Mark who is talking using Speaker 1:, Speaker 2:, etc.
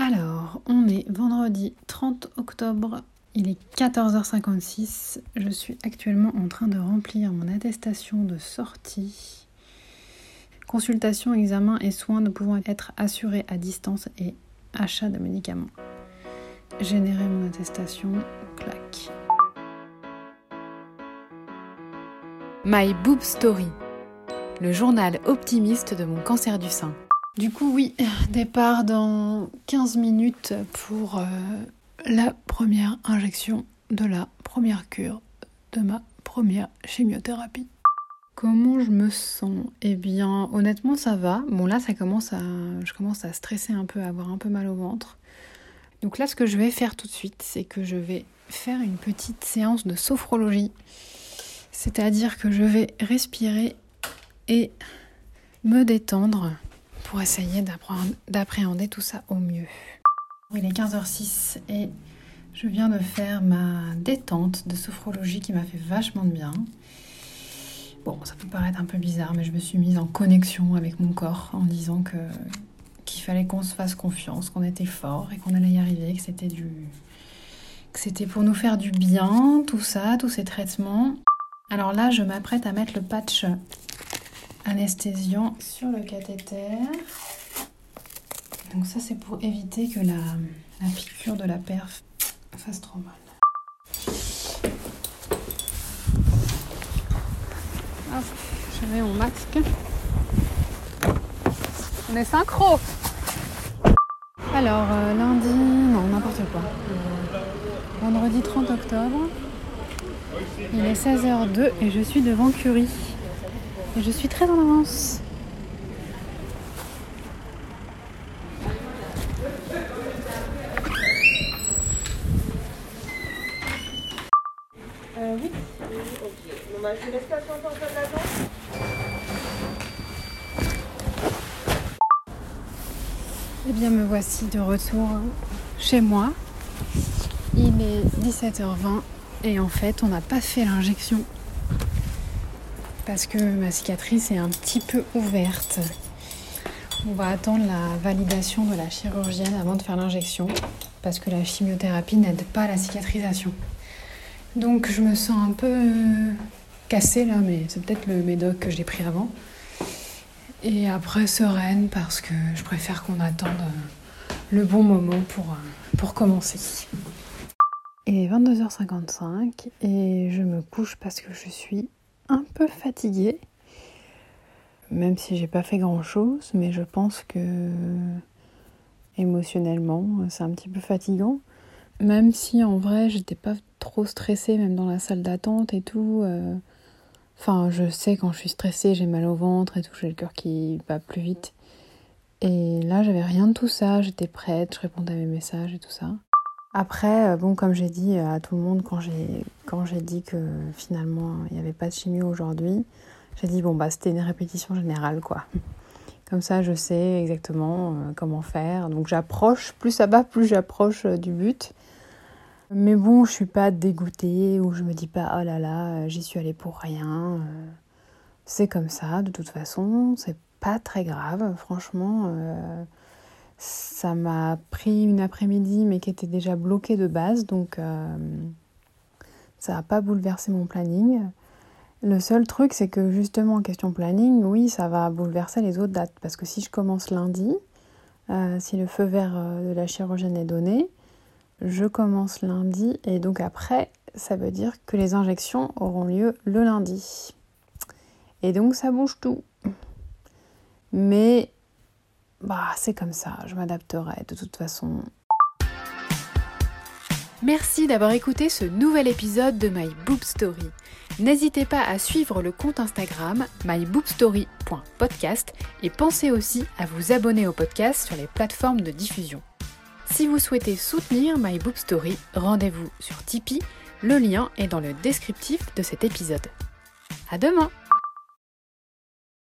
Speaker 1: Alors, on est vendredi 30 octobre, il est 14h56. Je suis actuellement en train de remplir mon attestation de sortie. Consultation, examen et soins ne pouvant être assurés à distance et achat de médicaments. Générer mon attestation, clac.
Speaker 2: My Boob Story, le journal optimiste de mon cancer du sein.
Speaker 1: Du coup, oui, départ dans 15 minutes pour euh, la première injection de la première cure de ma première chimiothérapie. Comment je me sens? Eh bien, honnêtement, ça va. Bon, là, ça commence à, je commence à stresser un peu, à avoir un peu mal au ventre. Donc là, ce que je vais faire tout de suite, c'est que je vais faire une petite séance de sophrologie. C'est-à-dire que je vais respirer et me détendre pour essayer d'appréhender tout ça au mieux. Il est 15h06 et je viens de faire ma détente de sophrologie qui m'a fait vachement de bien. Bon, ça peut paraître un peu bizarre, mais je me suis mise en connexion avec mon corps en disant que qu'il fallait qu'on se fasse confiance, qu'on était fort et qu'on allait y arriver, que c'était du que c'était pour nous faire du bien, tout ça, tous ces traitements. Alors là, je m'apprête à mettre le patch anesthésiant sur le cathéter. Donc ça c'est pour éviter que la, la piqûre de la perf fasse trop mal. Hop, je mets mon masque. On est synchro Alors euh, lundi, non n'importe quoi. Vendredi 30 octobre. Il est 16h02 et je suis devant Curie. Je suis très en avance.
Speaker 3: Euh, oui. Ok. Bon, bah, je laisse patienter en salle d'attente.
Speaker 1: Eh bien, me voici de retour chez moi. Il est 17h20 et en fait, on n'a pas fait l'injection parce que ma cicatrice est un petit peu ouverte. On va attendre la validation de la chirurgienne avant de faire l'injection parce que la chimiothérapie n'aide pas à la cicatrisation. Donc je me sens un peu cassée là, mais c'est peut-être le médoc que j'ai pris avant. Et après sereine parce que je préfère qu'on attende le bon moment pour, pour commencer. Il est 22h55 et je me couche parce que je suis un peu fatiguée, même si j'ai pas fait grand chose, mais je pense que émotionnellement c'est un petit peu fatigant. Même si en vrai j'étais pas trop stressée, même dans la salle d'attente et tout. euh, Enfin, je sais quand je suis stressée, j'ai mal au ventre et tout, j'ai le cœur qui bat plus vite. Et là, j'avais rien de tout ça, j'étais prête, je répondais à mes messages et tout ça. Après, euh, bon, comme j'ai dit à tout le monde quand j'ai dit que finalement il n'y avait pas de chimio aujourd'hui, j'ai dit bon bah c'était une répétition générale quoi. Comme ça, je sais exactement euh, comment faire. Donc j'approche, plus ça va, plus j'approche euh, du but. Mais bon, je suis pas dégoûtée ou je me dis pas oh là là, euh, j'y suis allée pour rien. Euh, C'est comme ça, de toute façon, c'est pas très grave. Franchement, euh, ça m'a pris une après-midi, mais qui était déjà bloquée de base, donc euh, ça n'a pas bouleversé mon planning. Le seul truc, c'est que justement, en question planning, oui, ça va bouleverser les autres dates. Parce que si je commence lundi, euh, si le feu vert euh, de la chirurgienne est donné, je commence lundi. Et donc après, ça veut dire que les injections auront lieu le lundi. Et donc ça bouge tout. Mais bah, c'est comme ça, je m'adapterai de toute façon.
Speaker 2: Merci d'avoir écouté ce nouvel épisode de My Boob Story. N'hésitez pas à suivre le compte Instagram myboobstory.podcast et pensez aussi à vous abonner au podcast sur les plateformes de diffusion. Si vous souhaitez soutenir My Boob Story, rendez-vous sur Tipeee, le lien est dans le descriptif de cet épisode. À demain!